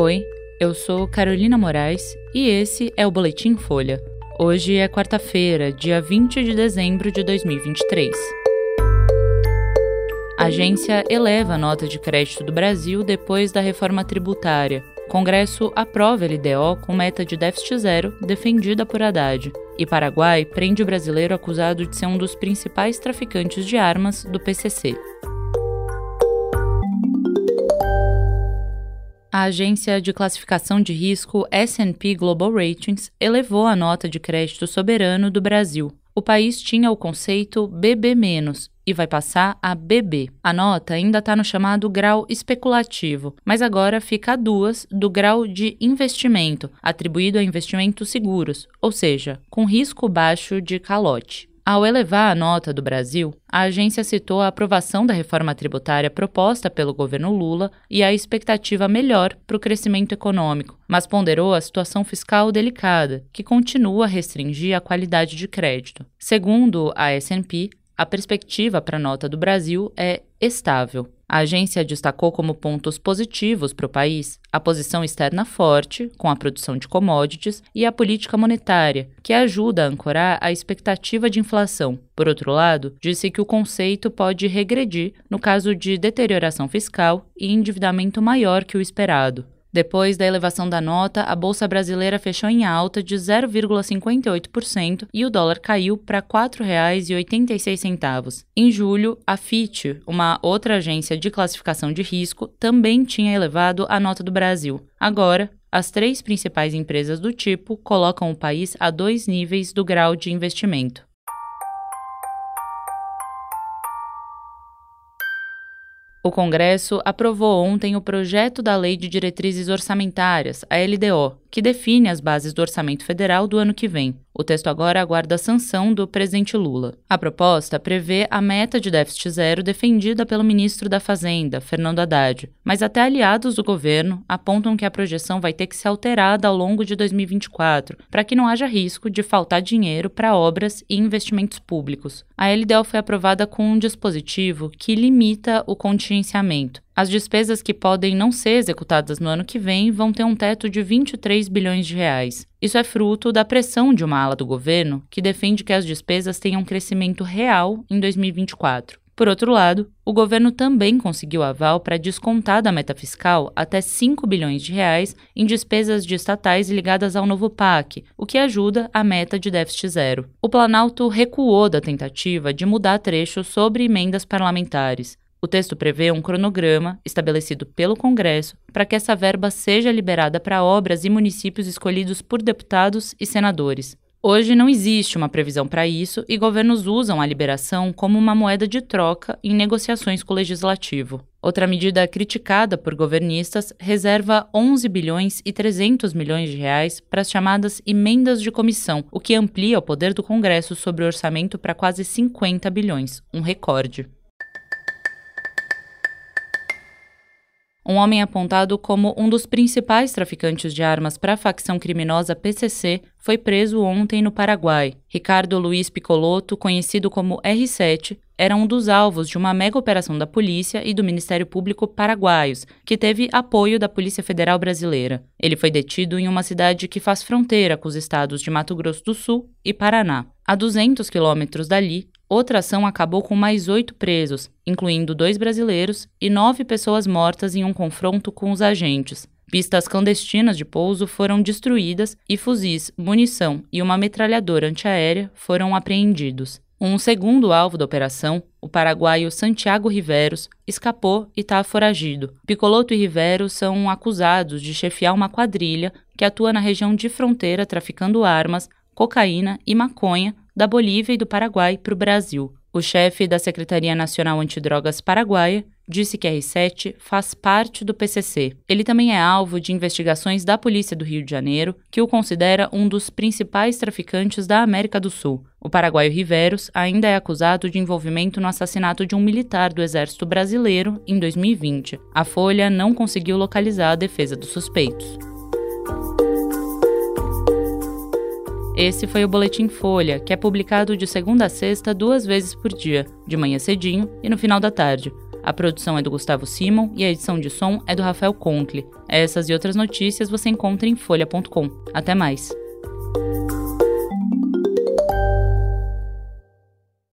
Oi, eu sou Carolina Moraes e esse é o Boletim Folha. Hoje é quarta-feira, dia 20 de dezembro de 2023. A agência eleva a nota de crédito do Brasil depois da reforma tributária. Congresso aprova LDO com meta de déficit zero, defendida por Haddad. E Paraguai prende o brasileiro acusado de ser um dos principais traficantes de armas do PCC. A agência de classificação de risco S&P Global Ratings elevou a nota de crédito soberano do Brasil. O país tinha o conceito BB- e vai passar a BB. A nota ainda está no chamado grau especulativo, mas agora fica a duas do grau de investimento, atribuído a investimentos seguros, ou seja, com risco baixo de calote. Ao elevar a nota do Brasil, a agência citou a aprovação da reforma tributária proposta pelo governo Lula e a expectativa melhor para o crescimento econômico, mas ponderou a situação fiscal delicada, que continua a restringir a qualidade de crédito. Segundo a S&P, a perspectiva para a nota do Brasil é estável. A agência destacou como pontos positivos para o país a posição externa forte, com a produção de commodities, e a política monetária, que ajuda a ancorar a expectativa de inflação. Por outro lado, disse que o conceito pode regredir no caso de deterioração fiscal e endividamento maior que o esperado. Depois da elevação da nota, a bolsa brasileira fechou em alta de 0,58% e o dólar caiu para R$ 4,86. Em julho, a Fitch, uma outra agência de classificação de risco, também tinha elevado a nota do Brasil. Agora, as três principais empresas do tipo colocam o país a dois níveis do grau de investimento. O Congresso aprovou ontem o projeto da Lei de Diretrizes Orçamentárias, a LDO, que define as bases do orçamento federal do ano que vem. O texto agora aguarda a sanção do presidente Lula. A proposta prevê a meta de déficit zero defendida pelo ministro da Fazenda, Fernando Haddad, mas até aliados do governo apontam que a projeção vai ter que ser alterada ao longo de 2024, para que não haja risco de faltar dinheiro para obras e investimentos públicos. A LDO foi aprovada com um dispositivo que limita o contingenciamento. As despesas que podem não ser executadas no ano que vem vão ter um teto de 23 bilhões de reais. Isso é fruto da pressão de uma ala do governo que defende que as despesas tenham crescimento real em 2024. Por outro lado, o governo também conseguiu aval para descontar da meta fiscal até 5 bilhões de reais em despesas de estatais ligadas ao novo PAC, o que ajuda a meta de déficit zero. O Planalto recuou da tentativa de mudar trechos sobre emendas parlamentares. O texto prevê um cronograma estabelecido pelo Congresso para que essa verba seja liberada para obras e municípios escolhidos por deputados e senadores. Hoje não existe uma previsão para isso e governos usam a liberação como uma moeda de troca em negociações com o legislativo. Outra medida criticada por governistas reserva 11 bilhões e 300 milhões de reais para as chamadas emendas de comissão, o que amplia o poder do Congresso sobre o orçamento para quase 50 bilhões, um recorde. Um homem apontado como um dos principais traficantes de armas para a facção criminosa PCC foi preso ontem no Paraguai. Ricardo Luiz Picoloto, conhecido como R7, era um dos alvos de uma mega operação da polícia e do Ministério Público paraguaios, que teve apoio da Polícia Federal Brasileira. Ele foi detido em uma cidade que faz fronteira com os estados de Mato Grosso do Sul e Paraná. A 200 quilômetros dali, Outra ação acabou com mais oito presos, incluindo dois brasileiros e nove pessoas mortas em um confronto com os agentes. Pistas clandestinas de pouso foram destruídas e fuzis, munição e uma metralhadora antiaérea foram apreendidos. Um segundo alvo da operação, o paraguaio Santiago Riveros, escapou e está foragido. Picoloto e Riveros são acusados de chefiar uma quadrilha que atua na região de fronteira traficando armas, cocaína e maconha da Bolívia e do Paraguai para o Brasil. O chefe da Secretaria Nacional Antidrogas Paraguaia disse que a R7 faz parte do PCC. Ele também é alvo de investigações da Polícia do Rio de Janeiro, que o considera um dos principais traficantes da América do Sul. O paraguaio Riveros ainda é acusado de envolvimento no assassinato de um militar do Exército Brasileiro em 2020. A Folha não conseguiu localizar a defesa dos suspeitos. Esse foi o Boletim Folha, que é publicado de segunda a sexta duas vezes por dia, de manhã cedinho e no final da tarde. A produção é do Gustavo Simon e a edição de som é do Rafael Conkle. Essas e outras notícias você encontra em folha.com. Até mais!